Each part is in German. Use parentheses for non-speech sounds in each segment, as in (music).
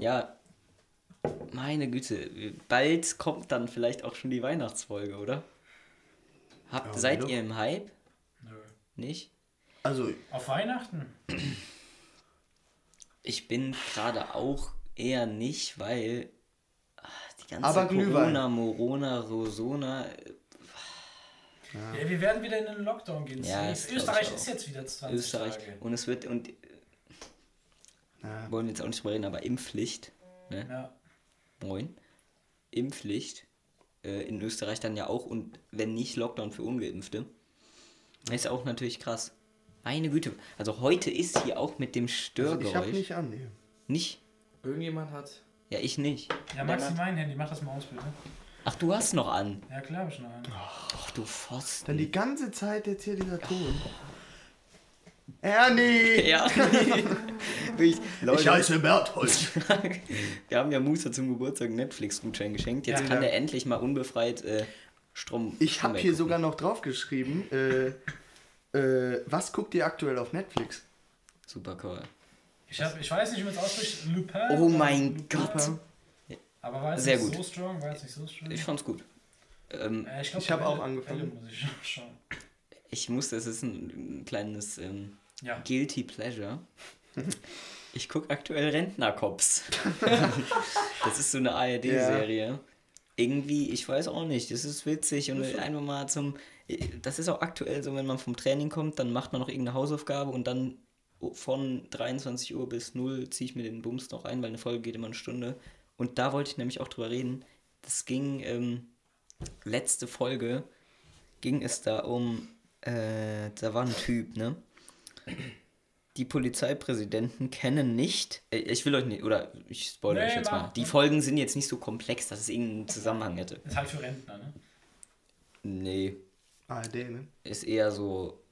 Ja, meine Güte, bald kommt dann vielleicht auch schon die Weihnachtsfolge, oder? Habt, Ja, seid ihr im Hype? Nö. Nicht? Also, Auf Weihnachten? Ich bin gerade auch eher nicht, weil ah, die ganze Aber Glühwein. Corona, Morona, Rosona, Ja, wir werden wieder in den Lockdown gehen. Ja, Österreich ist jetzt wieder 20 Österreich Tage. und es wird und äh, ja. wollen wir jetzt auch nicht drüber reden, aber Impfpflicht, ne? Ja. Moin. Impfpflicht äh, in Österreich dann ja auch und wenn nicht Lockdown für Ungeimpfte. Ist auch natürlich krass. Meine Güte. Also heute ist hier auch mit dem also Störgeräusch. ich habe nicht an. Nee. nicht? Irgendjemand hat. Ja, ich nicht. Ja, Maxi, mein Handy, mach das mal aus, bitte. Ach, du hast noch an. Ja, klar, hab ich noch einen. Ach du Pfosten. Dann die ganze Zeit jetzt hier dieser Ton. Ernie! Ja. (laughs) Wirklich, Leute, Ich heiße Berthold. (laughs) wir haben ja Musa zum Geburtstag einen Netflix-Gutschein geschenkt. Jetzt Ja. kann Ja. der endlich mal unbefreit äh, Strom. Ich habe hier sogar noch draufgeschrieben, äh, äh, was guckt ihr aktuell auf Netflix? Super cool. Ich, hab, ich weiß nicht, wie man es ausspricht. Lupin? Oh mein Lupin? Gott. Aber war es Sehr nicht gut. so strong? War es nicht so strong? Ich fand's gut. Ähm, Äh, glaub, Ich hab auch angefangen. Muss ich (laughs) schauen. Ich musste, es ist ein, ein kleines ähm, Ja. Guilty Pleasure. Ich gucke aktuell Rentnercops. (laughs) das ist so eine ARD-Serie. Irgendwie, ich weiß auch nicht, das ist witzig und einfach mal zum. Das ist auch aktuell so, wenn man vom Training kommt, dann macht man noch irgendeine Hausaufgabe und dann von 23 Uhr bis 0 ziehe ich mir den Bums noch ein, weil eine Folge geht immer eine Stunde. Und da wollte ich nämlich auch drüber reden. Das ging, ähm, letzte Folge ging es da um, äh, da war ein Typ, ne? Die Polizeipräsidenten kennen nicht, äh, ich will euch nicht, oder ich spoilere Nee, euch jetzt mach. mal. Die Folgen sind jetzt nicht so komplex, dass es irgendeinen Zusammenhang hätte. Ist halt für Rentner, ne? Nee, ARD, ne? ist eher so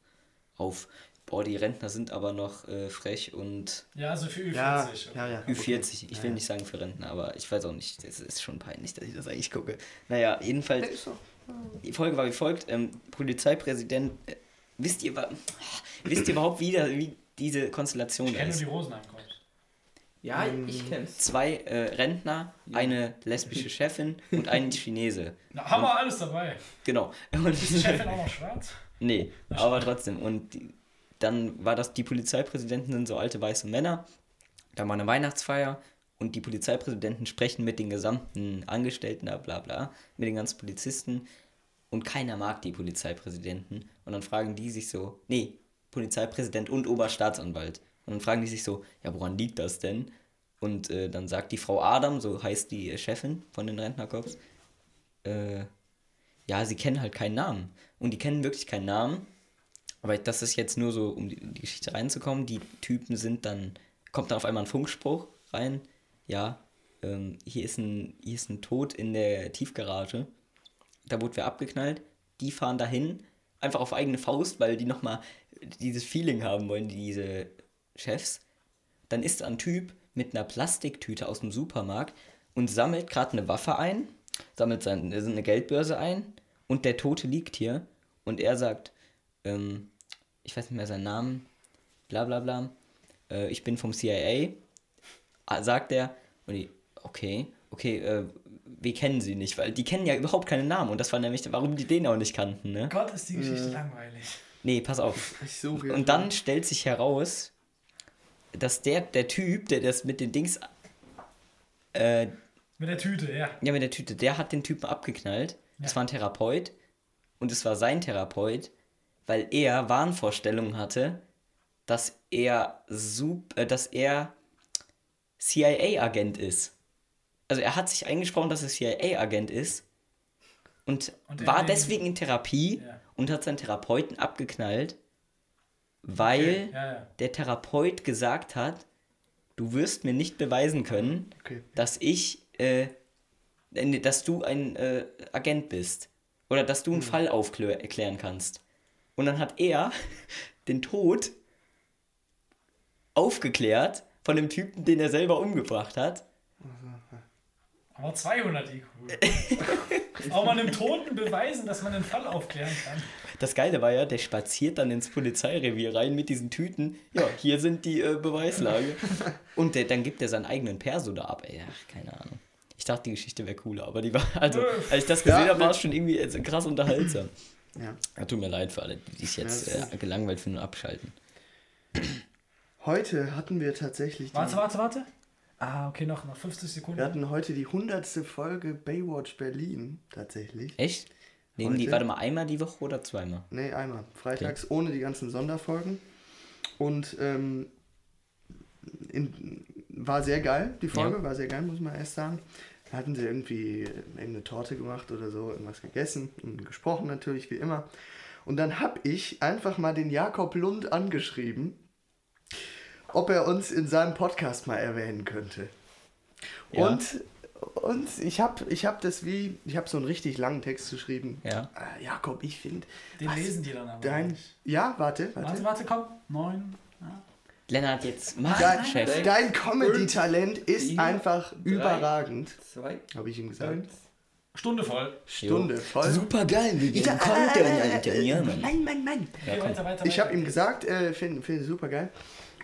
auf, boah, die Rentner sind aber noch äh, frech und Ja, also für Ü40. Ja, okay. ja, ja. Ü40. Ich will Ja. nicht sagen für Rentner, aber ich weiß auch nicht, es ist schon peinlich, dass ich das eigentlich gucke. Naja, jedenfalls, Ist so. Die Folge war wie folgt, ähm, Polizeipräsident, äh, wisst ihr, wisst ihr überhaupt, wie, da, wie diese Konstellation Ich kenne nur ist? die Rosenheim-Cops. Ja, ich kenn's. Zwei äh, Rentner, eine lesbische Chefin (laughs) und ein Chinese. Na, haben wir alles dabei. Genau. Und, Ist die Chefin auch noch schwarz? Nee, aber trotzdem. Und die, dann war das, die Polizeipräsidenten sind so alte weiße Männer. Da war eine Weihnachtsfeier und die Polizeipräsidenten sprechen mit den gesamten Angestellten, da bla bla, mit den ganzen Polizisten. Und keiner mag die Polizeipräsidenten. Und dann fragen die sich so, nee, Polizeipräsident und Oberstaatsanwalt. Und dann fragen die sich so, ja, woran liegt das denn? Und äh, dann sagt die Frau Adam, so heißt die Chefin von den Rentnerkorps, äh, ja, sie kennen halt keinen Namen. Und die kennen wirklich keinen Namen. Aber das ist jetzt nur so, um die, die Geschichte reinzukommen. Die Typen sind dann, kommt dann auf einmal ein Funkspruch rein. Ja, ähm, hier, ist ein, hier ist ein Tod in der Tiefgarage. Da wurde wer abgeknallt. Die fahren dahin, einfach auf eigene Faust, weil die nochmal dieses Feeling haben wollen, diese Chefs. Dann ist ein Typ mit einer Plastiktüte aus dem Supermarkt und sammelt gerade eine Waffe ein, sammelt seine, eine Geldbörse ein und der Tote liegt hier und er sagt, ähm, ich weiß nicht mehr seinen Namen, bla bla bla, äh, ich bin vom CIA, sagt er, und die, okay, okay, äh, wir kennen sie nicht, weil die kennen ja überhaupt keine Namen und das war nämlich, warum die den auch nicht kannten, ne? Gott, ist die Geschichte langweilig. Nee, pass auf. Ich suche Und dann stellt sich heraus, dass der, der Typ, der das mit den Dings, äh, Mit der Tüte, ja. ja, mit der Tüte, der hat den Typen abgeknallt. Das Ja. war ein Therapeut. Und es war sein Therapeut, weil er Wahnvorstellungen hatte, dass er, sup äh, dass er CIA-Agent ist. Also er hat sich eingesprochen, dass er CIA-Agent ist und, Und war deswegen in Therapie Ja. und hat seinen Therapeuten abgeknallt, weil Okay, ja, ja. der Therapeut gesagt hat, du wirst mir nicht beweisen können, Okay. dass ich, äh, dass du ein äh, Agent bist. Oder dass du einen Fall aufklären kannst. Und dann hat er (laughs) den Tod aufgeklärt von dem Typen, den er selber umgebracht hat. Aber 200 IQ. (laughs) Auch mal einem Toten beweisen, dass man den Fall aufklären kann. Das Geile war ja, der spaziert dann ins Polizeirevier rein mit diesen Tüten. Ja, hier sind die äh, Beweislage. Und der, dann gibt er seinen eigenen Perso da ab. Ey, ach, keine Ahnung. Ich dachte, die Geschichte wäre cooler, aber die war, also, als ich das gesehen Ja, habe, war es schon irgendwie krass unterhaltsam. Ja. Ja, tut mir leid für alle, die sich jetzt äh, gelangweilt finden und abschalten. Heute hatten wir tatsächlich die, Warte, warte, warte. Ah, okay, noch, noch 50 Sekunden. wir hatten heute die hundertste Folge Baywatch Berlin tatsächlich. Echt? Nehmen die, warte mal, einmal die Woche oder zweimal? Nee, einmal. Freitags ohne die ganzen Sonderfolgen. Und ähm, in, war sehr geil, die Folge, Ja. war sehr geil, muss man erst sagen. Da hatten sie irgendwie irgendeine Torte gemacht oder so, irgendwas gegessen und gesprochen natürlich, wie immer. Und dann habe ich einfach mal den Jakob Lund angeschrieben, ob er uns in seinem Podcast mal erwähnen könnte. Ja. Und, und ich habe ich hab das wie, ich habe so einen richtig langen Text geschrieben. Ja. Äh, Jakob, ich finde. Den lesen die dann aber Dein, nicht. ja, warte, Warte, warte. warte, komm. Neun. Ja. Lennart, jetzt mach, Dein, Chef. dein Comedy-Talent ist vier, einfach drei. überragend, Zwei, habe ich ihm gesagt. eins. Stunde voll. Stunde voll. Super geil, wie Ja, kommt äh, der äh, Alter? Ja, Mann. Mann, Mann, Mann. Ja, komm. weiter, weiter, Ich habe weiter. ihm gesagt, äh, finde find super geil.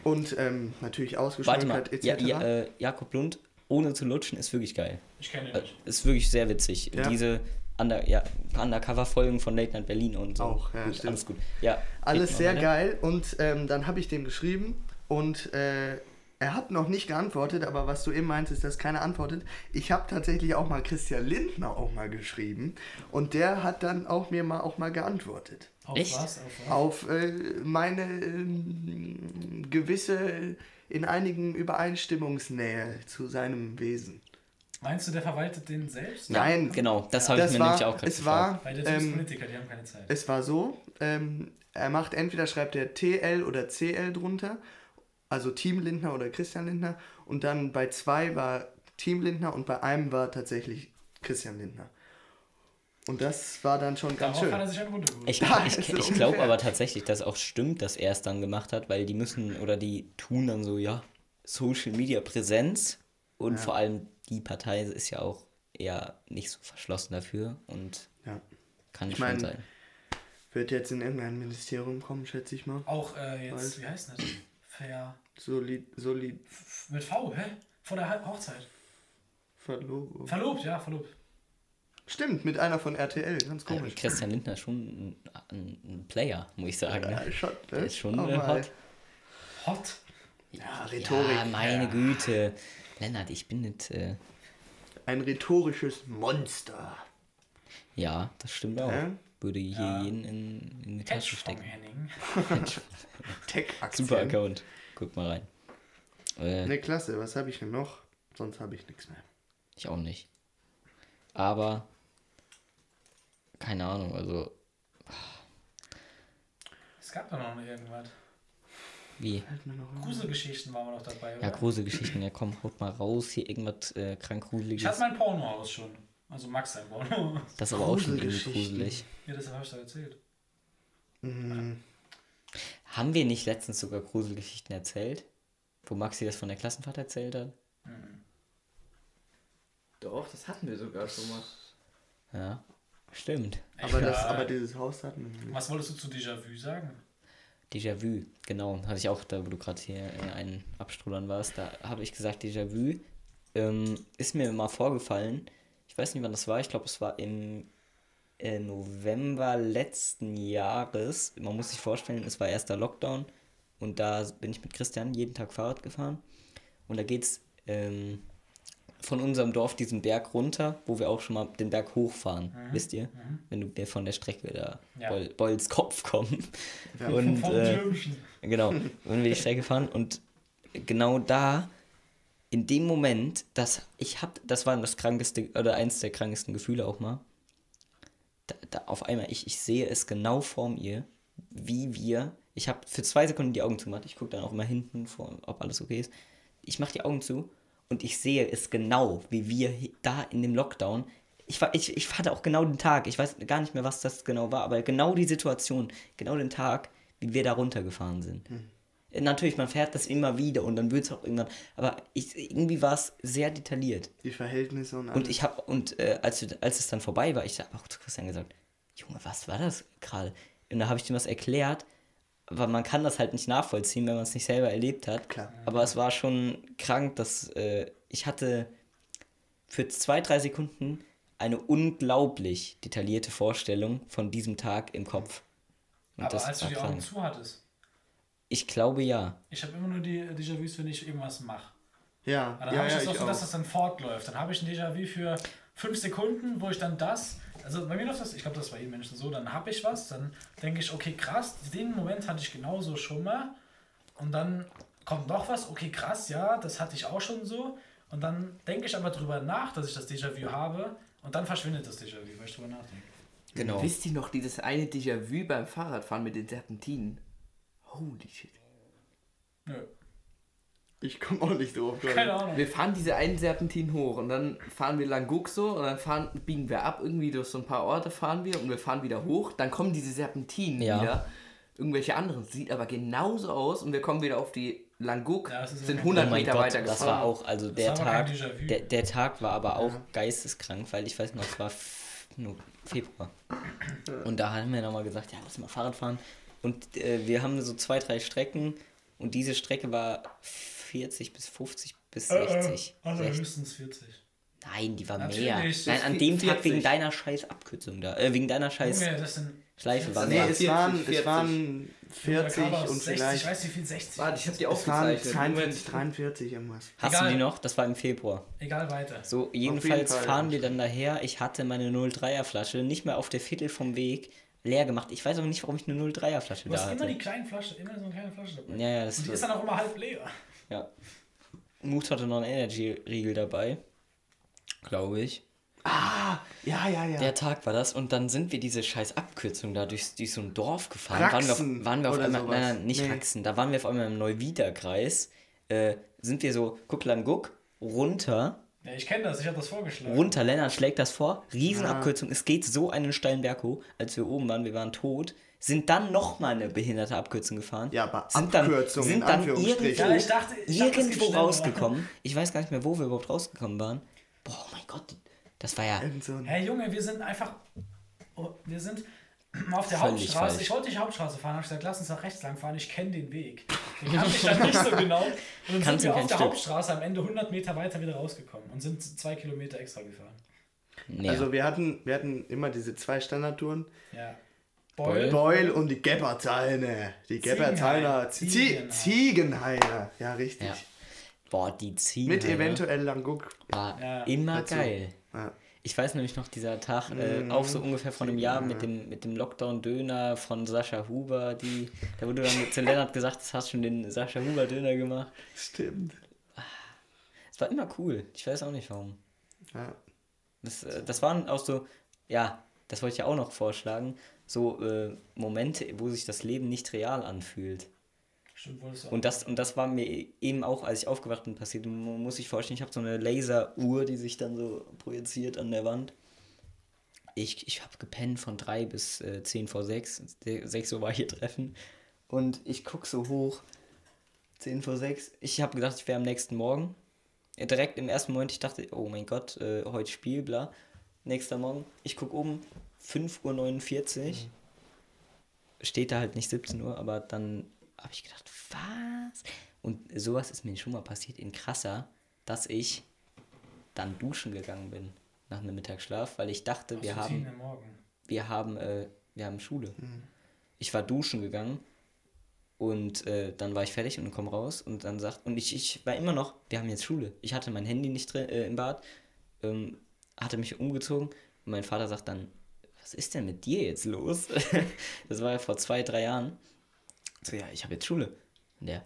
Und ähm, natürlich Warte mal, ausgeschmückert etc. ja, ja, äh, Jakob Lund ohne zu lutschen ist wirklich geil. Ich kenne ihn Äh, nicht. Ist wirklich sehr witzig. Ja. Diese Under, ja, Undercover-Folgen von Late Night Berlin und so. Auch, ja, gut, stimmt. Alles gut. Ja, Alles sehr weiter. geil. Und ähm, dann habe ich dem geschrieben und äh, er hat noch nicht geantwortet, aber was du eben meintest, dass keiner antwortet. Ich habe tatsächlich auch mal Christian Lindner auch mal geschrieben und der hat dann auch mir mal auch mal geantwortet. Auf Echt? was? Auf was? auf äh, meine ähm, gewisse, in einigen Übereinstimmungsnähe zu seinem Wesen. Meinst du, der verwaltet den selbst? Nein. genau. Das habe ich Das mir war, nämlich auch gerade es war, Weil der ist ähm, Politiker, die haben keine Zeit. es war so, ähm, er macht entweder schreibt er TL oder CL drunter, also Team Lindner oder Christian Lindner, und dann bei zwei war Team Lindner und bei einem war tatsächlich Christian Lindner. Und das war dann schon ganz Darauf schön. hat er sich eine Runde geholt. Ich, ich, ich ungefähr. glaube aber tatsächlich, dass auch stimmt, dass er es dann gemacht hat, weil die müssen oder die tun dann so, ja, Social Media Präsenz und Ja. vor allem die Partei ist ja auch eher nicht so verschlossen dafür und Ja. kann Ich schon mein, sein. Wird jetzt in irgendein Ministerium kommen, schätze ich mal. Auch äh, jetzt, Weiß. wie heißt das? Fair. Solid, solid, F- Mit V, hä? Vor der Hochzeit. verlobt. Verlobt, ja, verlobt. Stimmt, mit einer von RTL, ganz Also komisch. Christian Lindner ist schon ein, ein, ein Player, muss ich sagen. Ja, ne? schon, ne? Der ist schon Auch äh, mal. hot. Hot. Ja, Rhetorik. Ja, meine Güte. Lennart, ich bin nicht. Äh, Ein rhetorisches Monster. ja, das stimmt auch. Ja? Würde hier Ja. jeden in, in die Tasche stecken. Henning. Tech-Aktien. Super Account. Guck mal rein. Äh, Ne, klasse. Was habe ich denn noch? Sonst habe ich nichts mehr. Ich auch nicht. Aber keine Ahnung, also Es gab doch noch irgendwas. wie? Gruselgeschichten waren wir noch dabei, oder? Ja, Gruselgeschichten, ja komm, haut mal raus, hier irgendwas äh, krank ich Gruseliges. hatte mein Pornohaus schon. Also Max sein Porno. Das ist aber auch schon irgendwie gruselig. ja, das habe ich da erzählt. Mhm. Haben wir nicht letztens sogar Gruselgeschichten erzählt? Wo Maxi das von der Klassenfahrt erzählt hat? Doch, das hatten wir sogar schon mal. Ja, stimmt. Aber, das, aber dieses Haus hatten wir nicht. Was wolltest du zu Déjà-vu sagen? Déjà-vu, genau. Hatte ich auch, da wo du gerade hier äh, einen Abstrudern warst, da habe ich gesagt, Déjà-vu ähm, ist mir mal vorgefallen. Ich weiß nicht, wann das war. Ich glaube, es war im äh, November letzten Jahres. Man muss sich vorstellen, es war erster Lockdown und da bin ich mit Christian jeden Tag Fahrrad gefahren. Und da geht's ähm, von unserem Dorf diesen Berg runter, wo wir auch schon mal den Berg hochfahren, wisst ihr? Wenn du wir von der Strecke da Ja. Beul, Beuls Kopf kommen. (laughs) Ja. Und äh. Genau, wenn wir die Strecke fahren und genau da, in dem Moment, dass ich hab, das war das krankeste oder eins der krankesten Gefühle auch mal. Da, da auf einmal, ich, ich sehe es genau vor mir, wie wir, ich habe für zwei Sekunden die Augen zugemacht, ich gucke dann auch immer hinten, vor, ob alles okay ist. Ich mache die Augen zu und ich sehe es genau, wie wir da in dem Lockdown, ich, ich, ich hatte auch genau den Tag, ich weiß gar nicht mehr, was das genau war, aber genau die Situation, genau den Tag, wie wir da runtergefahren sind. äh, natürlich, man fährt das immer wieder und dann wird es auch irgendwann, aber ich, irgendwie war es sehr detailliert. Die Verhältnisse und alles. Und ich habe, und äh, als, als es dann vorbei war, ich habe auch zu Christian gesagt, Junge, was war das gerade? Und da habe ich ihm was erklärt, aber man kann das halt nicht nachvollziehen, wenn man es nicht selber erlebt hat. Klar. Aber es war schon krank, dass äh, ich hatte für zwei, drei Sekunden eine unglaublich detaillierte Vorstellung von diesem Tag im Kopf. Und Aber das als du war die Augen krank. zu hattest, Ich glaube ja. ich habe immer nur die äh, Déjà-vus, wenn ich irgendwas mache. ja, Aber dann ja, habe ich ja, das auch ich so, dass auch. das dann fortläuft. Dann habe ich ein Déjà-vu für fünf Sekunden, wo ich dann das, also bei mir läuft das, ich glaube, das ist bei jedem Menschen so, dann habe ich was, dann denke ich, okay, krass, den Moment hatte ich genauso schon mal. Und dann kommt noch was, okay, krass, ja, das hatte ich auch schon so. Und dann denke ich aber drüber nach, dass ich das Déjà-vu habe. Und dann verschwindet das Déjà-vu, weil ich drüber nachdenke. Genau. Wisst ihr noch dieses eine Déjà-vu beim Fahrradfahren mit den Serpentinen? Holy shit. Nö, Ich komme auch nicht drauf. keine Ahnung. Wir fahren diese einen Serpentin hoch und dann fahren wir lang Guck so und dann fahren, biegen wir ab, irgendwie durch so ein paar Orte fahren wir und wir fahren wieder hoch. Dann kommen diese Serpentinen Ja. wieder. Irgendwelche anderen. Sieht aber genauso aus und wir kommen wieder auf die Languck, Ja, das ist sind okay. 100 oh mein Meter Gott, weiter das gefahren. war auch, also der Tag, der, der Tag war aber auch geisteskrank, weil ich weiß noch, es war Februar. Und da haben wir nochmal gesagt, ja, lass mal Fahrrad fahren. Und äh, wir haben so zwei, drei Strecken und diese Strecke war 40 bis 50 bis 60. also 60. höchstens 40. Nein, die war Natürlich, mehr. Nein, an dem Tag 40. wegen deiner scheiß Abkürzung da. Äh, wegen deiner scheiß Junge, das sind. Schleife war Nee, mehr. es 40, waren, 40. es waren 40 Junge, und 60, vielleicht. Ich weiß wie viel 60. Warte, ich habe die Es waren aufgezeichnet. 42, 43 irgendwas. Hast Egal. du die noch? Das war im Februar. Egal weiter. So, jedenfalls Fall, fahren wir dann daher. Ich hatte meine 03er Flasche nicht mehr auf der Viertel vom Weg leer gemacht. Ich weiß auch nicht, warum ich eine 03er Flasche Du da hast immer hatte. die kleine Flasche, immer so eine kleine Flasche dabei. Ja, ja, das Und die ist ist dann auch immer halb leer. ja. Mut hatte noch einen Energy-Riegel dabei. Glaube ich. Ah, ja, ja, ja. Der Tag war das und dann sind wir diese scheiß Abkürzung da durch, durch so ein Dorf gefahren. Raxen waren wir auf, waren wir auf einmal, sowas. nein, nein, nicht Nee. Raxen, da waren wir auf einmal im Neuwiederkreis. Äh, sind wir so, guck lang, guck, runter, Ja, ich kenne das, ich habe das vorgeschlagen. runter, Lennart schlägt das vor, Riesenabkürzung, es geht so einen steilen Berg hoch, als wir oben waren, wir waren tot, sind dann nochmal eine behinderte Abkürzung gefahren. Ja, aber sind Abkürzung dann, in sind dann irgendwo, Ja, ich dachte- ich dachte, irgendwo schneller. rausgekommen. (laughs) Ich weiß gar nicht mehr, wo wir überhaupt rausgekommen waren. Boah, oh mein Gott, das war ja Hey Junge, wir sind einfach. Oh, wir sind auf der Völlig Hauptstraße. falsch. Ich wollte die Hauptstraße fahren, habe ich gesagt, lass uns nach rechts lang fahren, ich kenne den Weg. Den kannte ich (laughs) dann nicht so genau. Und dann Kannst sind wir auf der Stück. Hauptstraße am Ende 100 Meter weiter wieder rausgekommen und sind zwei Kilometer extra gefahren. näher. Also wir hatten, wir hatten immer diese zwei Standardtouren. Ja. Beul. Beul. Und die Gebberzeine. Die Gebberzeiner. Ziegenhain. Zie- Ziegenhainer. Ja, richtig. Ja. Boah, die Ziegen. Mit eventuell Langguck. War Ja, immer dazu. geil. Ich weiß nämlich noch, dieser Tag, äh, Mhm. auch so ungefähr vor einem Jahr mit dem, mit dem Lockdown-Döner von Sascha Huber, die, da wurde dann zu Lennart (laughs) gesagt, das hast schon den Sascha Huber-Döner gemacht. Stimmt. Es war immer cool. Ich weiß auch nicht warum. Ja. Das, äh, das waren auch so, ja, das wollte ich ja auch noch vorschlagen, so äh, Momente, wo sich das Leben nicht real anfühlt. Stimmt. Und das, und das war mir eben auch, als ich aufgewacht bin, passiert. Man muss sich vorstellen, ich habe so eine Laseruhr, die sich dann so projiziert an der Wand. Ich, ich habe gepennt von 3 bis äh, 10 vor 6. 6 Uhr war hier Treffen. Und ich gucke so hoch. 10 vor 6. Ich habe gedacht, ich wäre am nächsten Morgen. Direkt im ersten Moment, ich dachte, oh mein Gott, äh, heute Spiel, bla. Nächster Morgen. Ich gucke oben, 5.49 Uhr. Steht da halt nicht 17 Uhr, aber dann habe ich gedacht, was? Und sowas ist mir schon mal passiert in krasser, dass ich dann duschen gegangen bin nach einem Mittagsschlaf, weil ich dachte, wir haben, wir haben, äh, wir haben Schule. Ich war duschen gegangen und äh, dann war ich fertig und komm raus und dann sagt, und ich, ich war immer noch, wir haben jetzt Schule. Ich hatte mein Handy nicht drin, äh, im Bad, ähm, hatte mich umgezogen und mein Vater sagt dann, was ist denn mit dir jetzt los? (laughs) das war ja vor zwei, drei Jahren. So, ja, ich habe jetzt Schule. Und der,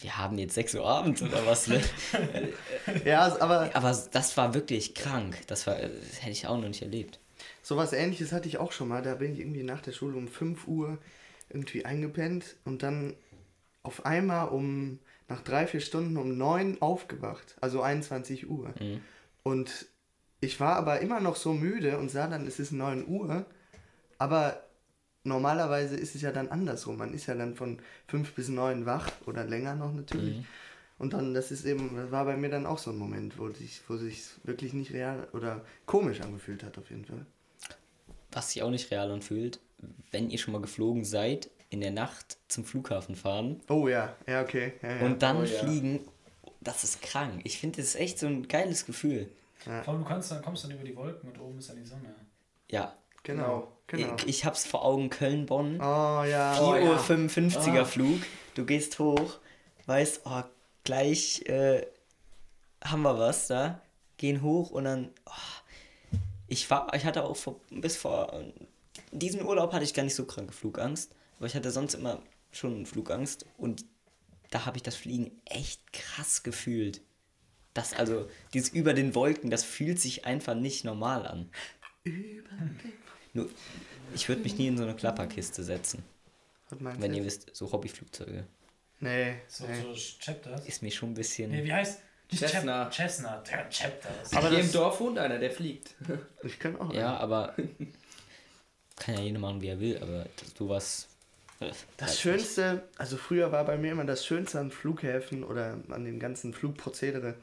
wir haben jetzt 6 Uhr abends oder was, ne? (laughs) Ja, aber Aber das war wirklich krank. Das, war, das hätte ich auch noch nicht erlebt. sowas ähnliches hatte ich auch schon mal. Da bin ich irgendwie nach der Schule um 5 Uhr irgendwie eingepennt und dann auf einmal um nach drei, vier Stunden um 9 aufgewacht. Also 21 Uhr. Und ich war aber immer noch so müde und sah dann, es ist 9 Uhr. Aber normalerweise ist es ja dann andersrum. Man ist ja dann von fünf bis neun wach oder länger noch natürlich. Und dann, das ist eben, das war bei mir dann auch so ein Moment, wo sich, wo sich wirklich nicht real oder komisch angefühlt hat, auf jeden Fall. Was sich auch nicht real anfühlt, wenn ihr schon mal geflogen seid, in der Nacht zum Flughafen fahren Oh ja, ja, okay. Ja, ja. und dann Oh ja. fliegen, das ist krank. Ich finde, das ist echt so ein geiles Gefühl. Vor allem, du kannst dann, kommst dann über die Wolken und oben ist dann die Sonne. Ja. Genau, genau. Ich, ich hab's vor Augen, Köln-Bonn. Oh ja. 4 Oh, Uhr ja. 55er Ah. Flug. Du gehst hoch, weißt, oh, gleich äh, haben wir was da. Gehen hoch und dann. Oh, ich, war, ich hatte auch vor, bis vor diesem Urlaub hatte ich gar nicht so kranke Flugangst. Aber ich hatte sonst immer schon Flugangst. Und da habe ich das Fliegen echt krass gefühlt. Das, also, dieses über den Wolken, das fühlt sich einfach nicht normal an. Nur, ich würde mich nie in so eine Klapperkiste setzen. Was meinst Wenn du ihr wisst, so Hobbyflugzeuge. Nee, So, nee. so Chapters. Ist mir schon ein bisschen. Nee, wie heißt? Cessna, der Chapters. Aber Hier im Dorf wohnt einer, der fliegt. (laughs) Ich kann auch. Ja, aber. Kann ja jeder machen, wie er will, aber das- sowas. äh, Das Schönste, also früher war bei mir immer das Schönste an Flughäfen oder an dem ganzen Flugprozedere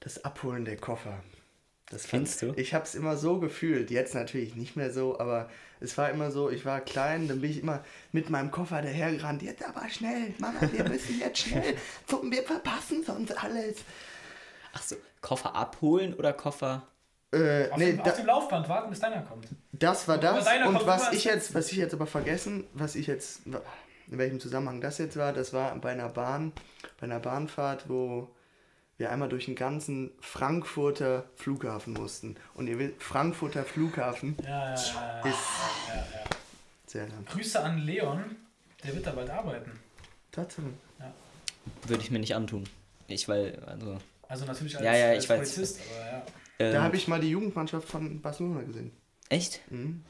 das Abholen der Koffer. Das Findest du? Ich habe es immer so gefühlt, jetzt natürlich nicht mehr so, aber es war immer so, ich war klein, dann bin ich immer mit meinem Koffer dahergerannt, jetzt aber schnell, Mama, wir müssen jetzt schnell, so, wir verpassen sonst alles. Ach so, Koffer abholen oder Koffer. Äh, Auf, nee, dem, da, auf dem Laufband warten, bis deiner kommt. Das war das. Und kommt was ich jetzt, was ich jetzt aber vergessen, was ich jetzt, in welchem Zusammenhang das jetzt war, das war bei einer Bahn, bei einer Bahnfahrt, wo wir einmal durch den ganzen Frankfurter Flughafen mussten. Und ihr wisst, Frankfurter Flughafen Ja, ja, ja. ja. ist ja, ja. sehr lang. Grüße an Leon, der wird da bald arbeiten. Tatsache. Würde ich mir nicht antun. Ich, weil, also. Also natürlich als, Ja, ja, als ich weiß. Polizist, aber ja. Ähm, Da habe ich mal die Jugendmannschaft von Barcelona gesehen. Echt? Mhm.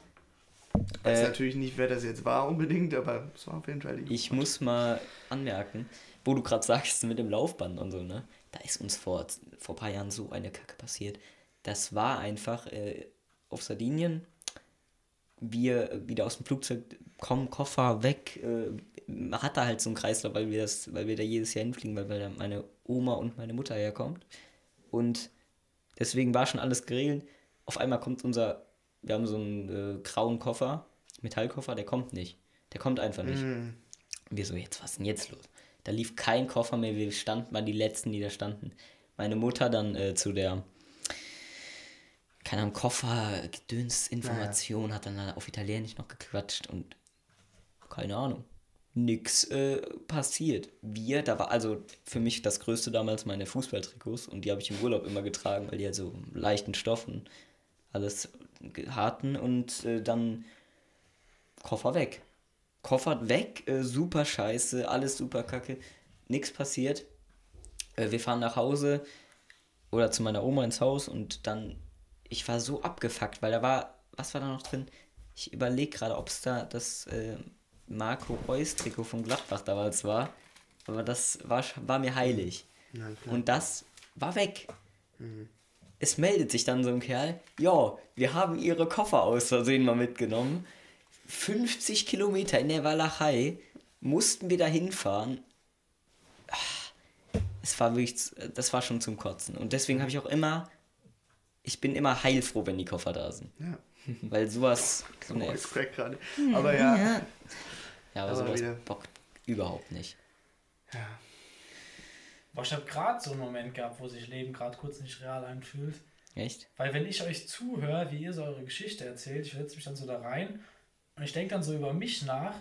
Weiß Äh, natürlich nicht, wer das jetzt war unbedingt, aber es war auf jeden Fall die ich muss mal anmerken, wo du gerade sagst mit dem Laufband und so, ne? Da ist uns vor, vor ein paar Jahren so eine Kacke passiert. Das war einfach äh, auf Sardinien. Wir wieder aus dem Flugzeug kommen, Koffer weg. Äh, man hat da halt so einen Kreislauf, weil wir, das, weil wir da jedes Jahr hinfliegen, weil da meine Oma und meine Mutter herkommt. Und deswegen war schon alles geregelt. Auf einmal kommt unser, wir haben so einen äh, grauen Koffer, Metallkoffer, der kommt nicht. Der kommt einfach nicht. Und wir so, jetzt, was ist denn jetzt los? Da lief kein Koffer mehr, wir standen, waren die Letzten, die da standen. Meine Mutter dann äh, zu der, keine Ahnung, Koffer, Gedönsinformation, hat dann auf Italienisch noch gequatscht und keine Ahnung. Nix äh, passiert. Wir, da war also für mich das Größte damals meine Fußballtrikots und die habe ich im Urlaub immer getragen, weil die halt so leichten Stoffen alles hatten und äh, dann Koffer weg. Koffer weg, äh, super scheiße, alles super kacke, nix passiert. Äh, wir fahren nach Hause oder zu meiner Oma ins Haus und dann, ich war so abgefuckt, weil da war, was war da noch drin? Ich überlege gerade, ob es da das äh, Marco Reus Trikot von Gladbach damals war, aber das war, war mir heilig. Ja, klar. Und das war weg. Es meldet sich dann so ein Kerl, ja, wir haben ihre Koffer aus Versehen mal mitgenommen. 50 Kilometer in der Walachei mussten wir da hinfahren. Ah, Es war wirklich, z- das war schon zum Kotzen. Und deswegen habe ich auch immer, ich bin immer heilfroh, wenn die Koffer da sind. Ja. Weil sowas, so eine, gerade. Aber ja. ja, aber, Aber sowas wieder- bockt überhaupt nicht. ja. Boah, ich habe gerade so einen Moment gehabt, wo sich Leben gerade kurz nicht real anfühlt. Echt? Weil wenn ich euch zuhöre, wie ihr so eure Geschichte erzählt, ich setze mich dann so da rein und ich denke dann so über mich nach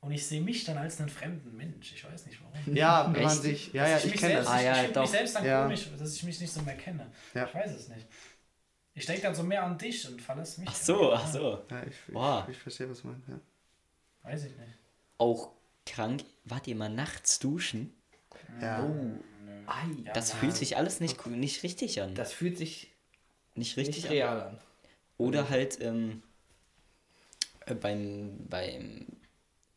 und ich sehe mich dann als einen fremden Mensch. Ich weiß nicht warum. Ja, (laughs) wenn man Echt? sich. Ja, ja, ich mich kenne selbst, das. Ah, ich, ja, ich finde mich selbst dann Ja. komisch, dass ich mich nicht so mehr kenne. Ja. Ich weiß es nicht. Ich denke dann so mehr an dich und verlasse mich. Ach so, ach so. Ja, ich, ich, ich verstehe, was du meinst. Ja. Weiß ich nicht. Auch krank, wart ihr mal nachts duschen? Ja. Oh, Ei, Ja, das na, fühlt sich alles nicht, nicht richtig an. das fühlt sich nicht richtig nicht an. real an. Oder halt ähm, äh, beim, beim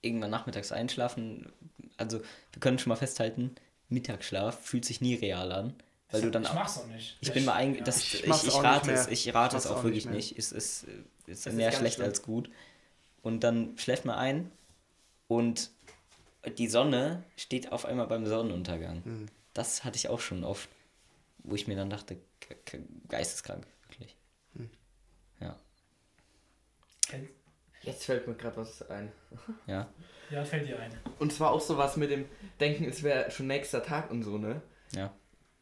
irgendwann nachmittags einschlafen. Also wir können schon mal festhalten, Mittagsschlaf fühlt sich nie real an. Weil du dann ich auch. mach's auch nicht. Ich bin mal ein, ja. das, Ich ich, ich, rate es, ich rate Ich es auch auch wirklich nicht nicht. Es ist, äh, ist ist mehr ganz schlecht schlimm. als gut. und dann schläft man ein und die Sonne steht auf einmal beim Sonnenuntergang. Hm. Das hatte ich auch schon oft, wo ich mir dann dachte, ge- ge- geisteskrank, wirklich. Hm. Ja, Kennt- Jetzt fällt mir gerade was ein. ja. Ja, fällt dir ein. Und zwar auch sowas mit dem Denken, es wäre schon nächster Tag und so, ne? Ja,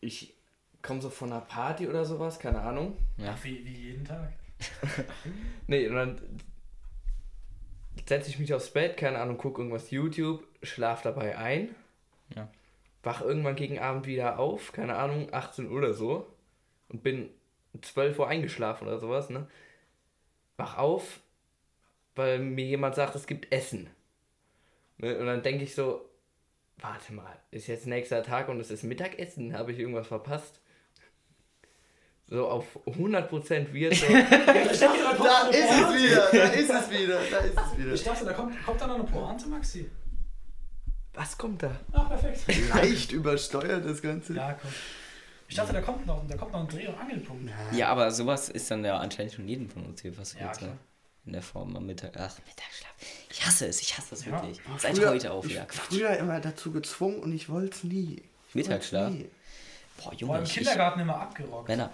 Ich komme so von einer Party oder sowas, keine Ahnung. ja. Ach, wie, wie jeden Tag. (laughs) Nee, und dann setze ich mich aufs Bett, keine Ahnung, gucke irgendwas YouTube, schlaf dabei ein. Ja. Wach irgendwann gegen Abend wieder auf, keine Ahnung, 18 Uhr oder so. Und bin 12 Uhr eingeschlafen oder sowas, ne? Wach auf, weil mir jemand sagt, es gibt Essen. Ne? Und dann denke ich so, warte mal, ist jetzt nächster Tag und es ist Mittagessen, habe ich irgendwas verpasst? So auf 100% wird so. (laughs) Da ist es wieder, da ist es wieder, da ist es wieder. Ich dachte, da kommt, kommt da noch eine Pointe, Maxi. Was kommt da? Ach, perfekt. Leicht übersteuert das Ganze. Ja, komm. Ich dachte, da kommt noch, da kommt noch ein Dreh- und Angelpunkt. Ja, aber sowas ist dann ja anscheinend schon jedem von uns hier passiert. Ja, so. klar. In der Form am Mittag. Ach, Mittagsschlaf. Ich hasse es, ich hasse es Ja. wirklich. Seit Früher- heute auch ich wieder. war Quatsch. früher immer dazu gezwungen und ich wollte es nie. Ich Mittagsschlaf? nie. Boah, Boah, Junge, im ich, ich, Kindergarten immer abgerockt. Männer,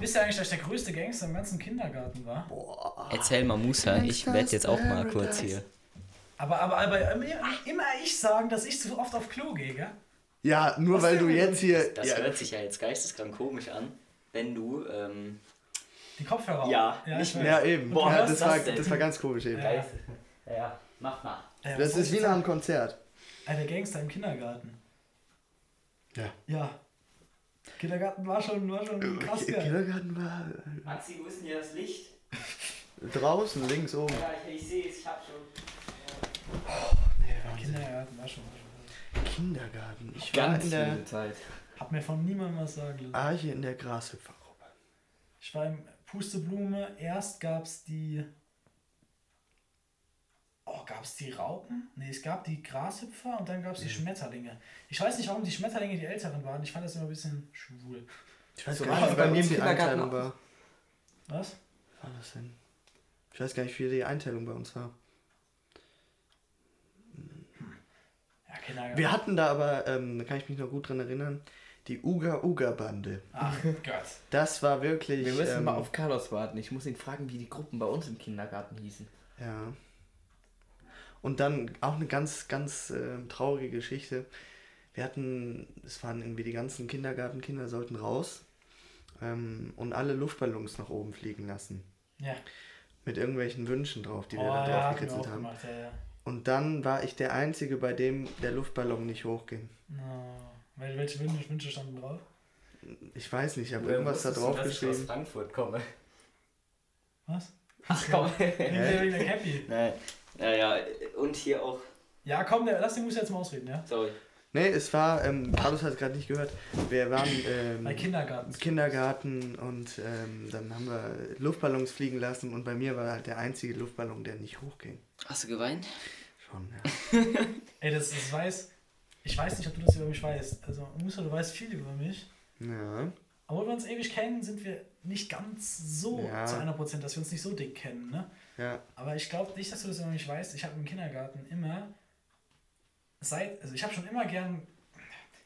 Wisst ihr eigentlich, dass ich der größte Gangster im ganzen Kindergarten war? Boah. erzähl mal Musa, ich werde jetzt auch mal kurz hier. Aber, aber, aber immer, immer ich sagen, dass ich zu oft auf Klo gehe, gell? Ja, nur Was weil du jetzt hier. Das ja, hört sich ja jetzt geisteskrank komisch an, wenn du, ähm, Die Kopfhörer Ja, ja, nicht ich mehr. ja, eben. Boah, ja, das, war, das war ganz komisch eben. Ja. ja, (laughs) ja, mach mal. Ja, Das ist wie nach einem Konzert. Der Gangster im Kindergarten. Ja. Ja. Kindergarten war schon, war schon krass geil. Kindergarten war Maxi, wo ist denn hier das Licht? draußen, links oben. Ja, ich, ich sehe es, ich hab schon. Nee, Wahnsinn. Kindergarten war schon, war schon. Kindergarten. Ich war Ganz in der Zeit. Hab mir von niemandem was sagen lassen. Arche in der Grashüpfergruppe. Ich war im Pusteblume. Erst gab's die. Oh, gab's die Raupen? Nee, es gab die Grashüpfer und dann gab's die Schmetterlinge. Ich weiß nicht, warum die Schmetterlinge die älteren waren. Ich fand das immer ein bisschen schwul. Ich weiß So gar nicht, wie bei bei mir uns die im Kindergarten Einteilung war. Was? Was war das denn? Ich weiß gar nicht, wie die Einteilung bei uns war. Ja, Kindergarten. Wir hatten da aber, ähm, da kann ich mich noch gut dran erinnern, die Uga Uga Bande. Ach Gott. Das war wirklich. Wir müssen ähm, mal auf Carlos warten. Ich muss ihn fragen, wie die Gruppen bei uns im Kindergarten hießen. Ja. Und dann auch eine ganz, ganz ähm, traurige Geschichte. Wir hatten, es waren irgendwie die ganzen Kindergartenkinder sollten raus ähm, und alle Luftballons nach oben fliegen lassen. Ja. Mit irgendwelchen Wünschen drauf, die wir oh, da ja, drauf wir gekritzelt auch haben. gemacht, ja, ja. Und dann war ich der Einzige, bei dem der Luftballon nicht hochging. No. Wel- Welche Wünsche, Wünsche standen drauf? Ich weiß nicht, ich habe irgendwas da drauf geschrieben. Frankfurt komme. Was? Ach komm. (laughs) Wegen der, wegen der Cappy. Nein. Naja, und hier auch. Ja, komm, lass den Muss jetzt mal ausreden, ja? Sorry. Nee, es war, ähm, Carlos hat es gerade nicht gehört, wir waren ähm, Bei Kindergarten. Kindergarten und ähm, dann haben wir Luftballons fliegen lassen und bei mir war halt der einzige Luftballon, der nicht hochging. Hast du geweint? Schon, ja. (laughs) Ey, das, das weiß. Ich weiß nicht, ob du das über mich weißt. Also, Musa, du weißt viel über mich. ja. Obwohl wir uns ewig kennen, sind wir nicht ganz so Ja. zu 100%, dass wir uns nicht so dick kennen, ne? Ja, Aber ich glaube nicht, dass du das über mich weißt. Ich habe im Kindergarten immer seit, also ich habe schon immer gern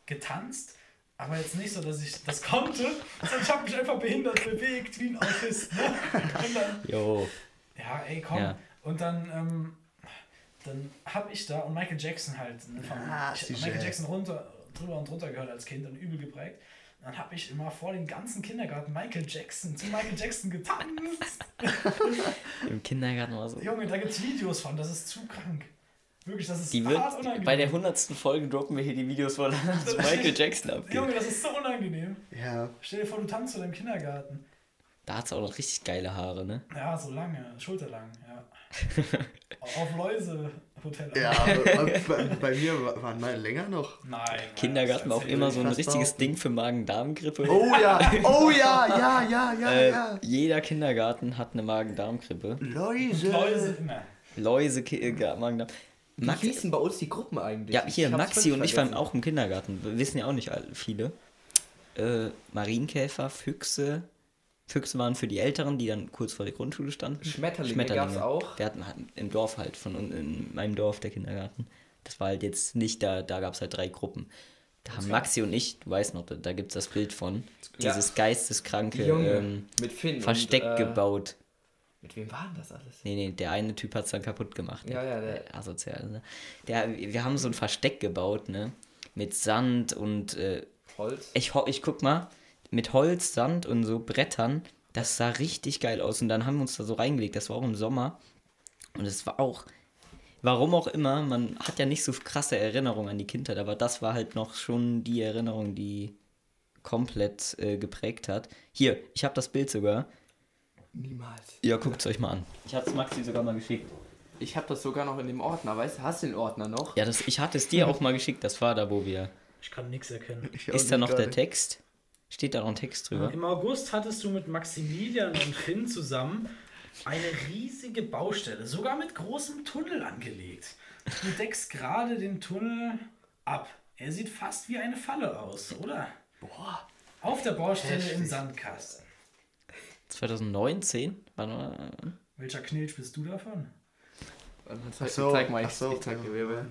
getanzt, aber jetzt nicht so, dass ich das konnte, sondern ich habe mich einfach behindert bewegt wie ein Autist. Ne? Und dann, Jo. ja, ey, komm. Ja. Und dann, ähm, dann habe ich da und Michael Jackson halt, ne, von, Ah, ich hab. Michael Jackson runter, drüber und drunter gehört als Kind und übel geprägt. Dann habe ich immer vor dem ganzen Kindergarten Michael Jackson zu Michael Jackson getanzt. (laughs) Im Kindergarten war so. Junge, da gibt's Videos von, das ist zu krank. Wirklich, das ist Die wird, unangenehm. bei der 100. Folge droppen wir hier die Videos, zu (laughs) Michael Jackson abgeht. Junge, das ist so unangenehm. ja. Stell dir vor, du tanzt zu deinem Kindergarten. Da hat sie auch noch richtig geile Haare, ne? Ja, so lange, schulterlang, ja. Auf Läuse-Hotel. Ja, (laughs) aber bei, bei mir wa- waren mal länger noch. Nein. Kindergarten war auch immer so ein richtiges. Ding für Magen-Darm-Grippe. Oh ja, (laughs) oh ja, ja, ja, ja, Äh, ja. jeder Kindergarten hat eine Magen-Darm-Grippe. Läuse. Läuse immer. Läuse, äh, Magen-Darm. Wie Max, hießen bei uns die Gruppen eigentlich? ja, hier, Maxi und ich waren auch im Kindergarten. Wir wissen ja auch nicht all- viele. Äh, Marienkäfer, Füchse, Füchse waren für die Älteren, die dann kurz vor der Grundschule standen. Schmetterlinge gab's auch. Wir hatten halt im Dorf halt, von in meinem Dorf, der Kindergarten. Das war halt jetzt nicht da, da gab es halt drei Gruppen. Da haben Maxi und ich, du weißt noch, da, da gibt es das Bild von, Ja. dieses geisteskranke Junge, ähm, mit Finn. Versteck und, äh, gebaut. Mit wem war denn das alles? Nee, nee, der eine Typ hat es dann kaputt gemacht. Ja, ne? ja, der- Asozial, ne? Der, wir haben so ein Versteck gebaut, ne? Mit Sand und äh, Holz. ich, ich guck mal, mit Holz, Sand und so Brettern, das sah richtig geil aus. Und dann haben wir uns da so reingelegt, das war auch im Sommer. Und es war auch, warum auch immer, man hat ja nicht so krasse Erinnerungen an die Kindheit, aber das war halt noch schon die Erinnerung, die komplett äh, geprägt hat. Hier, ich habe das Bild sogar. Niemals. Ja, guckt es euch mal an. Ich habe es Maxi sogar mal geschickt. Ich habe das sogar noch in dem Ordner, weißt du? Hast du den Ordner noch? Ja, das, ich hatte es dir auch mal geschickt, das war da, wo wir. Ich kann nichts erkennen. Ich Ist da noch der. Text? Steht da noch ein Text drüber? Im August hattest du mit Maximilian und Finn zusammen eine riesige Baustelle, sogar mit großem Tunnel angelegt. Du deckst gerade den Tunnel ab. Er sieht fast wie eine Falle aus, oder? Boah. Auf der Baustelle im Sandkasten. 2019? Wann war- Welcher Knilch bist du davon? Zeig, so, zeig mal, ich, so, ich zeig dir,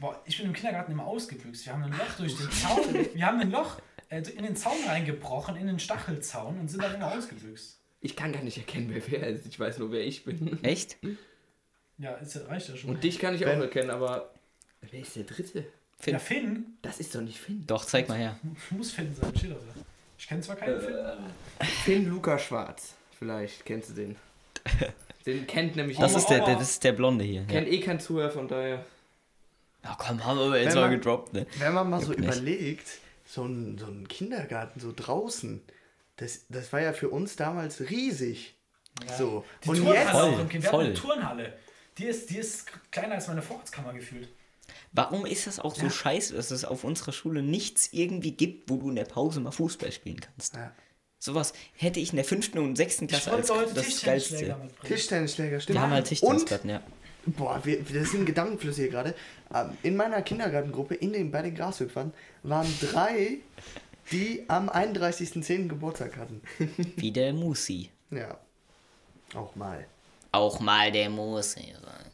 Boah, ich bin im Kindergarten immer ausgebüxt. Wir haben ein Loch durch den Zaun, wir haben ein Loch äh, in den Zaun reingebrochen, in den Stachelzaun und sind dann immer ausgebüxt. Ich kann gar nicht erkennen, wer wer ist. Ich weiß nur, wer ich bin. Echt? Ja, ist, ja- reicht ja schon. Und dich kann ich auch Ben- erkennen, aber. Wer ist der Dritte? Finn. Ja, Finn Das ist doch nicht Finn. Doch, zeig mal her. (laughs) muss Finn sein, steht doch. Ich kenne zwar keinen Finn. Finn Luca Schwarz. Vielleicht kennst du den. (laughs) Den kennt nämlich Das Aber- ist der, der, aber- das ist der Blonde hier. Ja. kennt eh kein Zuhörer, von daher. Ja, komm, haben wir jetzt mal gedroppt, ne? Wenn man mal so Juckt nicht. überlegt, so ein, so ein Kindergarten so draußen, das, das war ja für uns damals riesig. So. Die Und Turnhalle jetzt, auch Voll, im Kind. Wir haben eine voll. Turnhalle. Die ist, die ist kleiner als meine Vorratskammer gefühlt. Warum ist das auch so scheiße, dass es auf unserer Schule nichts irgendwie gibt, wo du in der Pause mal Fußball spielen kannst? Ja. Sowas hätte ich in der fünften und sechsten Klasse als heute das Tischtennisschläger Geilste. Tischtennisschläger, stimmt. Wir haben halt Und Tischtennisplatten, ja. Boah, wir, das sind Gedankenflüsse hier gerade. Ähm, In meiner Kindergartengruppe, in den, bei den Grashüpfern, waren drei, die am 31.10. Geburtstag hatten. (laughs) Wie der Musi. Ja. Auch mal. Auch mal der Musi sein.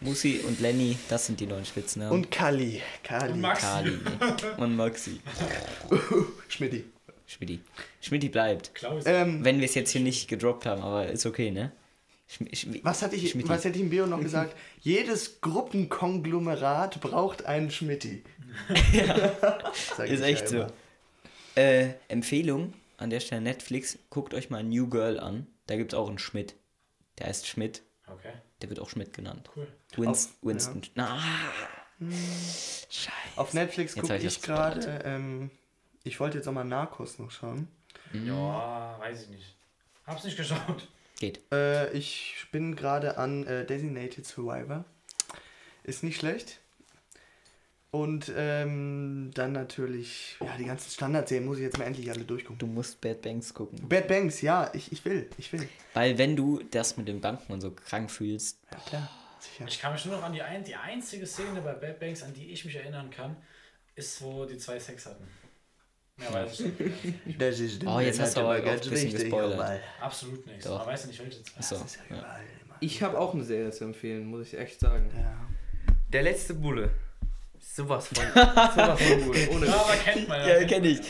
Musi und Lenny, das sind die neuen Spitznamen. Und Kali. Kali. Und Max. Kali (laughs) und Maxi. (laughs) Schmidti. Schmidti. Schmidti bleibt. Klaus. Ähm, Wenn wir es jetzt hier nicht gedroppt haben, aber ist okay, ne? Was, hatte ich, was hätte ich im Bio noch gesagt? (laughs) Jedes Gruppenkonglomerat braucht einen Schmidti. (laughs) (laughs) Sag Ist ich echt ja so. Äh, Empfehlung an der Stelle Netflix, guckt euch mal New Girl an. Da gibt es auch einen Schmidt. Der heißt Schmidt. Okay, Der wird auch Schmidt genannt. cool. Winst Auf- Winston. Na, scheiße. Auf Netflix gucke ich ich das gerade, ähm, ich wollte jetzt auch mal Narcos noch schauen. Ja, weiß ich nicht. Hab's nicht geschaut. Geht. Äh, ich bin gerade an äh, Designated Survivor. Ist nicht schlecht. Und ähm, dann natürlich, ja, die ganzen Standardserien muss ich jetzt mal endlich alle durchgucken. Du musst Bad Banks gucken. Bad Banks, ja, ich, ich will, ich will. Weil wenn du das mit den Banken und so krank fühlst, Ja, klar, sicher. Ich kann mich nur noch an die, ein, die einzige Szene bei Bad Banks, an die ich mich erinnern kann, ist, wo die zwei Sex hatten. Mehr weiß ich nicht. (laughs) Das ist Oh, jetzt hast du aber ein bisschen gespoilert. Absolut nicht. Doch. Man weiß ja nicht, welche zwei. so. das ist ja Ja. überall. Ich habe auch eine Serie zu empfehlen, muss ich echt sagen. Ja. Der letzte Bulle. Sowas von. (laughs) sowas von gut. Ohne Ja, aber kennt man ja. Ja, kennt kenne ich.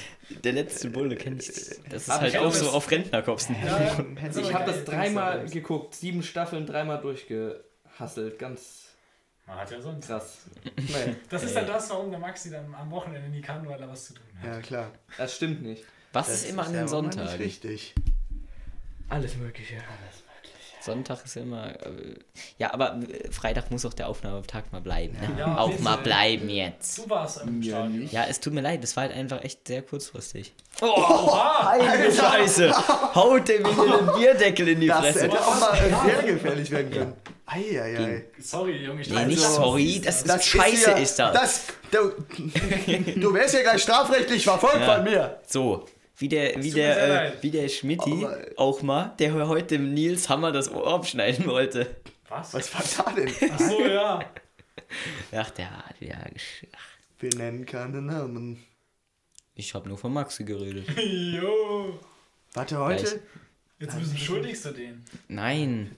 Der letzte Bulle kenne ich. Das ist Aber halt ich auch so auf Rentnerkopsen. Ja, ja. (laughs) Ich habe das dreimal geguckt, sieben Staffeln, dreimal durchgehasselt. Ganz Man hat ja sonst. krass. Nee. Das ist dann das, warum der Maxi dann am Wochenende nie kann, weil er was zu tun hat. Ja, klar. Das stimmt nicht. Was Das ist immer an den Sonntagen? Richtig. Alles Mögliche. Sonntag ist immer. Äh, ja, aber äh, Freitag muss auch der Aufnahmetag mal bleiben. Ne? Ja, auch mal bleiben jetzt. Du warst im Stadion. Ja, es tut mir leid, das war halt einfach echt sehr kurzfristig. Oha! Heilige Scheiße! Haut dem in den Bierdeckel in die Das Fresse. hätte auch mal sehr gefährlich werden können. Eieiei. Sorry, Junge. Ich Nee, nicht sorry, das, ist Das scheiße ja, ist das. das du, (laughs) du wärst ja gleich strafrechtlich verfolgt Ja. von mir. So, wie der, wie der, äh, wie der Schmidti Aber- auch mal, der heute dem Nils Hammer das Ohr abschneiden wollte. Was? Was war da denn? Ach so, ja. (laughs) Ach, der hat ja. Wir nennen keine Namen. Ich habe nur von Maxi geredet. (laughs) Jo. Warte, heute? Gleich. Jetzt müssen schuldigst du den. Nein.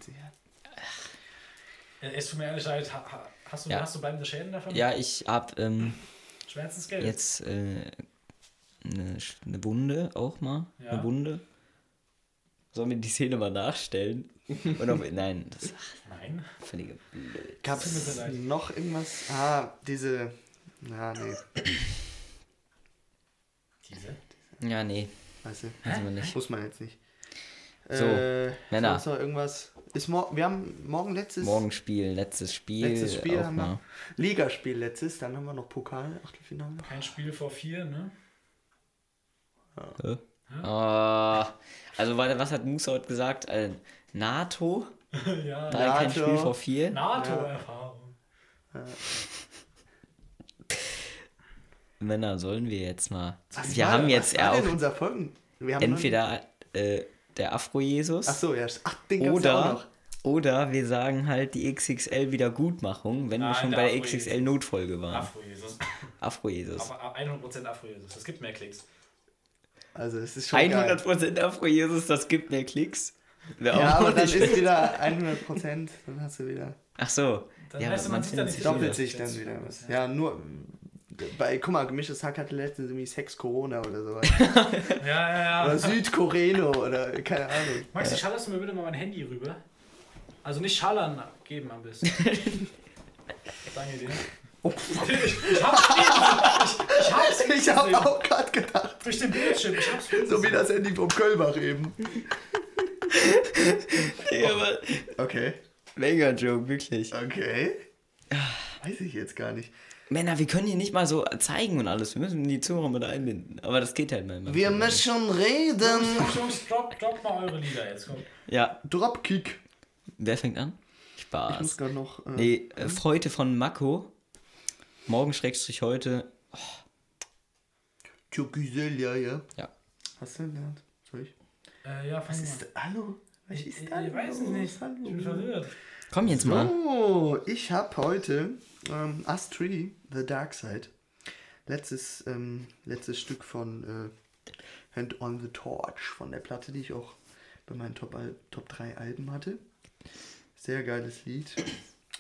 Es tut mir ehrlich leid, ha- ha- hast du, Ja. hast du bleibende Schäden davon? Ja, ich hab ähm, Schmerzensgeld? jetzt äh, eine, eine Wunde auch mal. Ja. Eine Wunde. Sollen wir die Szene mal nachstellen? Und auf, nein, das ist Nein. völlige Blöd. Gab es noch irgendwas? Ah, diese. Na, nee, Diese? Ja, nee, weißt du. wissen wir nicht. Muss man jetzt nicht. So, äh, Männer. sonst noch irgendwas? Ist mor wir haben morgen letztes Morgen Spiel, letztes Spiel. Letztes Spiel haben wir. Ligaspiel letztes, dann haben wir noch Pokal, Achtelfinale. Kein Spiel vor vier, ne? Hä? Ah, also, warte, was hat Musa heute gesagt? Äh, NATO? (laughs) ja. Da kein NATO. Spiel vor vier? NATO-Erfahrung. (laughs) Männer, sollen wir jetzt mal. Was wir war- haben jetzt was war auch denn unser Folgen? Wir haben entweder äh, der Afro-Jesus Ach so, ja. Ach, den ja auch oder, noch. oder wir sagen halt die XXL-Wiedergutmachung, wenn wir Nein, schon der bei der. XXL-Notfolge waren. Afro-Jesus. Afro-Jesus. Aber 100% Afro-Jesus. Das gibt mehr Klicks. Also, es ist schon geil. 100% Afro-Jesus, das gibt mehr Klicks. Ja, aber dann nicht ist schlecht. wieder 100 Prozent. Dann hast du wieder. Ach so. Dann ja, weißt du, man sieht findet dann sich nicht. Doppelt sich dann wieder was. ja. Ja, nur. Bei, guck mal, gemischtes Hack hatte letztens irgendwie Sex Corona oder sowas. (laughs) Ja, ja, ja. oder Südkoreno oder keine Ahnung. Maxi, schallerst du mir bitte mal mein Handy rüber? Also nicht schallern geben am besten. (laughs) Danke dir. Oh, Ich, ich hab's. Ich, ich hab's ich habe auch gerade gedacht, Durch den Bildschirm. Ich hab's so wie das Handy vom Kölbach eben. Ja, aber Okay, mega Joke, wirklich. okay. Weiß ich jetzt gar nicht. Männer, wir können hier nicht mal so zeigen und alles. Wir müssen die Zuhörer mit einbinden. Aber das geht halt mal. Wir müssen reden. Jungs, drop, drop mal eure Lieder jetzt. Komm. Ja, Dropkick. wer fängt an? Ich muss Spaß. gerade noch. Äh, Nee, äh, heute von Mako. Morgen schrägstrich heute. Tschoküsel, ja, ja. Ja. Hast du gelernt? Soll ich? Äh, ja, Was ist. Hallo? Was Ich, ist ich, da ich weiß es nicht. Ich bin Hallo. verwirrt. Komm jetzt mal. So, ich habe heute ähm, Us 3, The Dark Side. Letztes, ähm, letztes Stück von äh, Hand on the Torch von der Platte, die ich auch bei meinen Top, Al Top 3 Alben hatte. Sehr geiles Lied.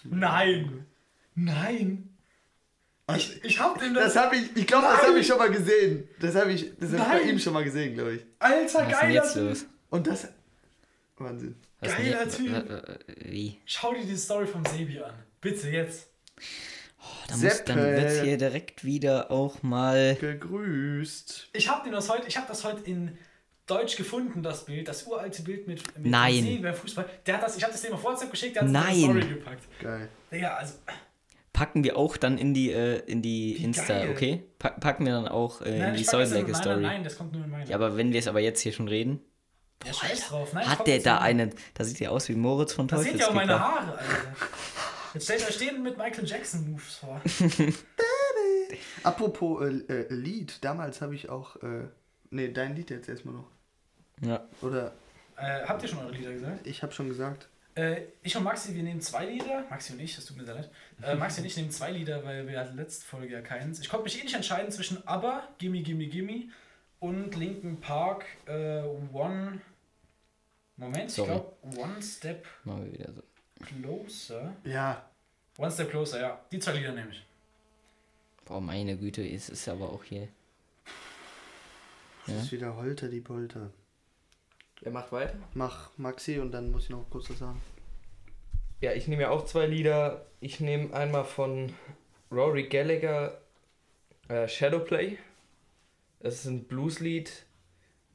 Nein. Nein. Ich, ich hab dem das. Das habe ich, ich glaube, das habe ich schon mal gesehen. Das habe ich, das hab ich bei ihm schon mal gesehen, glaube ich. Alter, Was ist denn geiler jetzt Typ. los? Und das. Wahnsinn. Was ist Geiler denn Typ. jetzt- äh, äh, Wie? Schau dir die Story vom Sebi an. Bitte jetzt. Da muss, dann Seppel. wird hier direkt wieder auch mal. Gegrüßt. Ich hab den das heute, ich hab das heute in Deutsch gefunden, das Bild, das uralte Bild mit, mit Nein. dem Sebi beim Fußball. Der hat das, ich hab das dem auf WhatsApp geschickt, der hat es in Nein. die Story gepackt. Geil. Digga, also. Packen wir auch dann in die, äh, in die Wie Insta, geil. okay? Pa packen wir dann auch äh, in die Säulenlecke nein, Story. nein, nein, das kommt nur in meine. Ja, aber wenn wir es aber jetzt hier schon reden. scheiß drauf. Nein, Hat der da in- eine. Da sieht der aus wie Moritz von Da seht ihr auch meine. Haare, Alter. Jetzt stellt euch stehen mit Michael Jackson Moves vor. (laughs) Apropos äh, äh, Lied, damals habe ich auch. Äh, nee, dein Lied jetzt erstmal noch. Ja. Oder Äh, habt ihr schon eure Lieder gesagt? ich habe schon gesagt. Äh, ich und Maxi, wir nehmen zwei Lieder. Maxi und ich, das tut mir sehr leid. Äh, (laughs) Maxi und ich nehmen zwei Lieder, weil wir hatten letzte Folge ja keins. Ich konnte mich eh nicht entscheiden zwischen ABBA, Gimme Gimme Gimme und Linkin Park äh, One. Moment, Sorry. ich glaube One Step Machen wir wieder so. Closer. Ja, One Step Closer, ja. Die zwei Lieder nehme ich. Boah, meine Güte, es ist aber auch hier. das Ja. ist wieder Holter die Polter. Er macht weiter. Mach Maxi und dann muss ich noch kurz was sagen. Ja, ich nehme ja auch zwei Lieder. Ich nehme einmal von Rory Gallagher äh, Shadowplay. Das ist ein Blueslied,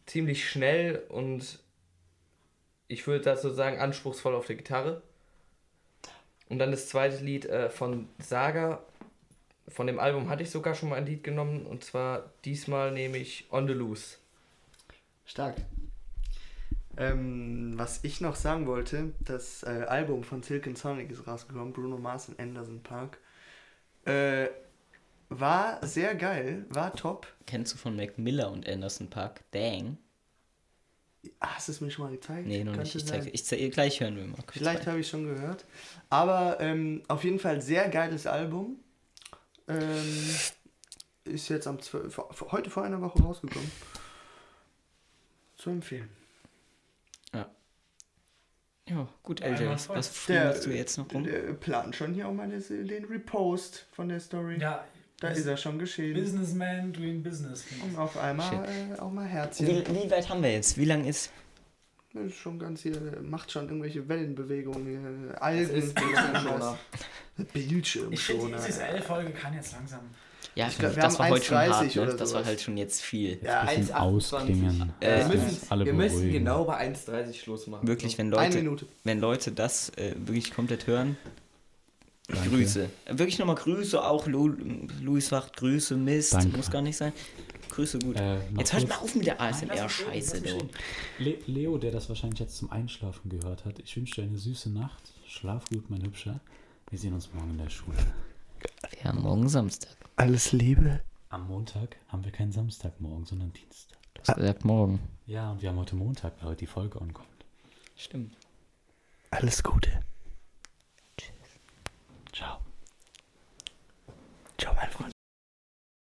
ziemlich schnell und ich würde dazu sagen anspruchsvoll auf der Gitarre. Und dann das zweite Lied äh, von Saga. Von dem Album hatte ich sogar schon mal ein Lied genommen und zwar diesmal nehme ich On the Loose. Stark. Ähm, was ich noch sagen wollte, das äh, Album von Silk and Sonic ist rausgekommen, Bruno Mars und Anderson Park. Äh, war sehr geil, war top. Kennst du von Mac Miller und Anderson Park? Dang. Hast du es mir schon mal gezeigt? Nee, noch nicht. Ich sein. zeig, ich zeig, gleich hören wir mal. Vielleicht habe ich schon gehört. Aber ähm, auf jeden Fall sehr geiles Album. Ähm, ist jetzt am 12, vor- vor- heute vor einer Woche rausgekommen. zu empfehlen. Ja, gut, einmal was, frühst du jetzt noch rum? Der plant schon hier auch mal das- den Repost von der Story. Ja, da ist er schon geschehen. Businessman doing business. Und auf einmal äh, auch mal Herzchen. Wie, wie weit haben wir jetzt? Wie lang ist? Das ist schon ganz hier, macht schon irgendwelche Wellenbewegungen hier. Algen. Bildschirmschoner. (laughs) Bildschirmschoner. Ich finde, diese L-Folge kann jetzt langsam. Ja, Ich glaub, wir das haben war heute schon 1,30 hart, ne? oder Das war halt schon jetzt viel. Ja, bisschen 1,28. ausklingen. Äh, wir müssen, wir müssen genau bei 1,30 Schluss machen. Wirklich, wenn Leute, wenn Leute das äh, wirklich komplett hören, Danke. Grüße. Wirklich nochmal Grüße, auch Lu Luis Wacht, Grüße, Mist, Danke. muss gar nicht sein. Grüße gut. Äh, jetzt hört mal auf mit der ASMR-Scheiße, Le Leo, der das wahrscheinlich jetzt zum Einschlafen gehört hat, ich wünsche dir eine süße Nacht. Schlaf gut, mein Hübscher. Wir sehen uns morgen in der Schule. Ja, morgen Samstag. Alles Liebe. Am Montag haben wir keinen Samstagmorgen, sondern Dienstag. Du hast gesagt morgen. Ja, und wir haben heute Montag, weil heute die Folge ankommt. Stimmt. Alles Gute. Ciao. Ciao, mein Freund.